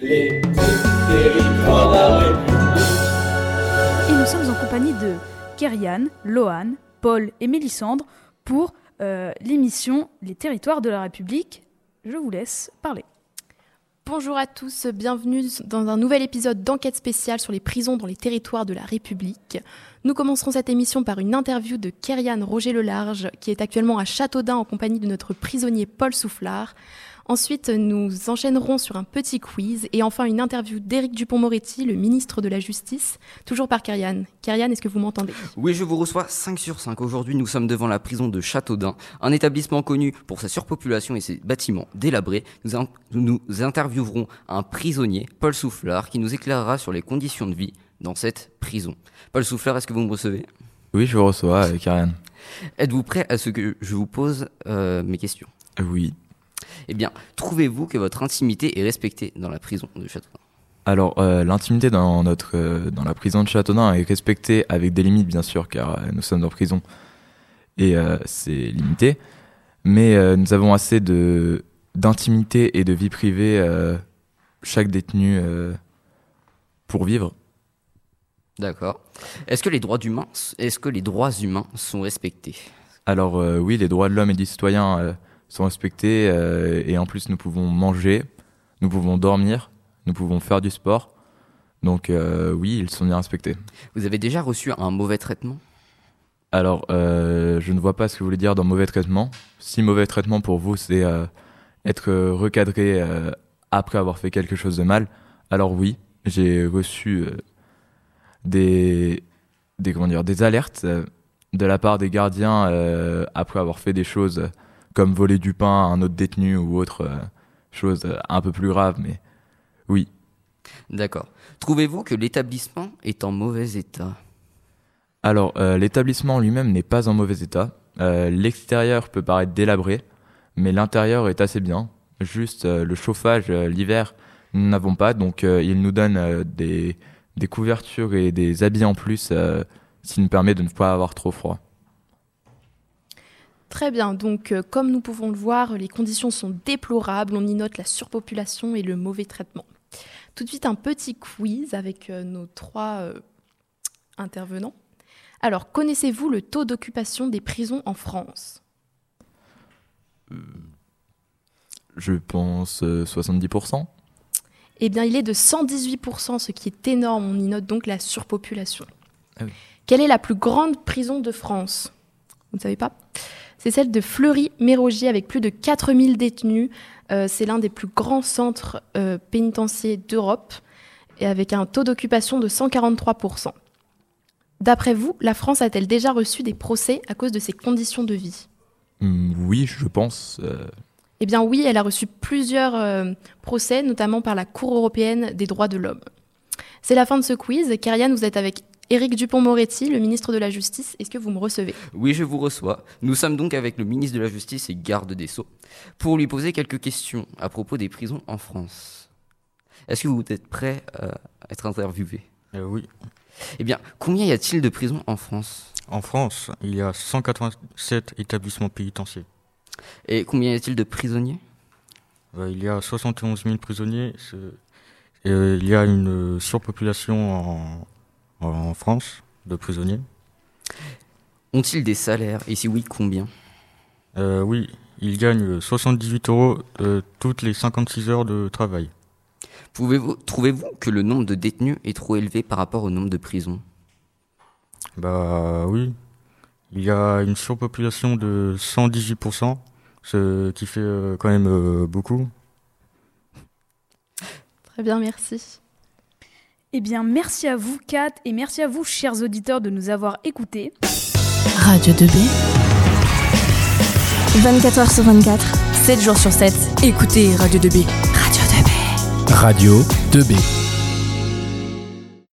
les territoires. Et nous sommes en compagnie de Kerian, Lohan, Paul et Mélissandre pour euh, l'émission Les territoires de la République. Je vous laisse parler. Bonjour à tous, bienvenue dans un nouvel épisode d'enquête spéciale sur les prisons dans les territoires de la République. Nous commencerons cette émission par une interview de Kerian Roger Lelarge, qui est actuellement à Châteaudun en compagnie de notre prisonnier Paul Soufflard. Ensuite, nous enchaînerons sur un petit quiz et enfin une interview d'Éric Dupont-Moretti, le ministre de la Justice, toujours par Kerian. Kerian, est-ce que vous m'entendez? Oui, je vous reçois 5 sur 5. Aujourd'hui, nous sommes devant la prison de Châteaudun, un établissement connu pour sa surpopulation et ses bâtiments délabrés. Nous, in- nous interviewerons un prisonnier, Paul Soufflard, qui nous éclairera sur les conditions de vie dans cette prison. Paul Soufflard, est-ce que vous me recevez? Oui, je vous reçois avec Ariane. Êtes-vous prêt à ce que je vous pose euh, mes questions? Oui. Eh bien, trouvez-vous que votre intimité est respectée dans la prison de Châteaudun Alors, euh, l'intimité dans notre euh, dans la prison de Châteaudun est respectée avec des limites, bien sûr, car euh, nous sommes en prison et euh, c'est limité. Mais nous avons assez de d'intimité et de vie privée chaque détenu pour vivre. D'accord. Est-ce que les droits humains, est-ce que les droits humains sont respectés? Alors oui, les droits de l'homme et du citoyen sont respectés euh, et en plus nous pouvons manger, nous pouvons dormir, nous pouvons faire du sport. Donc euh, oui, ils sont bien respectés. Vous avez déjà reçu un mauvais traitement? Alors, euh, je ne vois pas ce que vous voulez dire dans mauvais traitement. Si mauvais traitement pour vous, c'est être recadré après avoir fait quelque chose de mal, alors oui, j'ai reçu des, des, comment dire, des alertes de la part des gardiens après avoir fait des choses comme voler du pain à un autre détenu ou autre euh, chose euh, un peu plus grave, mais oui. D'accord. Trouvez-vous que l'établissement est en mauvais état? Alors, euh, l'établissement lui-même n'est pas en mauvais état. Euh, L'extérieur peut paraître délabré, mais l'intérieur est assez bien. Juste euh, le chauffage, l'hiver, nous n'avons pas, donc il nous donne des, des couvertures et des habits en plus, ce qui nous permet de ne pas avoir trop froid. Très bien, donc euh, comme nous pouvons le voir, les conditions sont déplorables, on y note la surpopulation et le mauvais traitement. Tout de suite un petit quiz avec euh, nos trois euh, intervenants. Alors, connaissez-vous le taux d'occupation des prisons en France? Je pense euh, 70%. Eh bien, il est de 118%, ce qui est énorme, on y note donc la surpopulation. Ah oui. Quelle est la plus grande prison de France? Vous ne savez pas? C'est celle de Fleury-Mérogis avec plus de 4000 détenus. Euh, c'est l'un des plus grands centres euh, pénitentiaires d'Europe et avec un taux d'occupation de 143%. D'après vous, la France a-t-elle déjà reçu des procès à cause de ses conditions de vie? Hum, oui, je pense. euh, Eh bien oui, elle a reçu plusieurs procès, notamment par la Cour européenne des droits de l'homme. C'est la fin de ce quiz. Kariane, vous êtes avec Éric Dupont-Moretti, le ministre de la Justice. Est-ce que vous me recevez? Oui, je vous reçois. Nous sommes donc avec le ministre de la Justice et garde des Sceaux pour lui poser quelques questions à propos des prisons en France. Est-ce que vous êtes prêt euh, à être interviewé? Euh, oui. Eh bien, combien y a-t-il de prisons en France? En France, il y a 187 établissements pénitentiaires. Et combien y a-t-il de prisonniers? Euh, il y a 71 000 prisonniers. et, euh, il y a une surpopulation en, en France de prisonniers. Ont-ils des salaires Et si oui, combien Euh, oui, ils gagnent 78 euros euh, toutes les 56 heures de travail. Pouvez-vous, trouvez-vous que le nombre de détenus est trop élevé par rapport au nombre de prisons Bah oui, il y a une surpopulation de 118%, ce qui fait euh, quand même beaucoup. Très bien, merci. Eh bien, merci à vous, Kat, et merci à vous, chers auditeurs, de nous avoir écoutés. Radio 2B. 24 heures sur 24, 7 jours sur 7. Écoutez Radio 2B. Radio 2B. Radio 2B.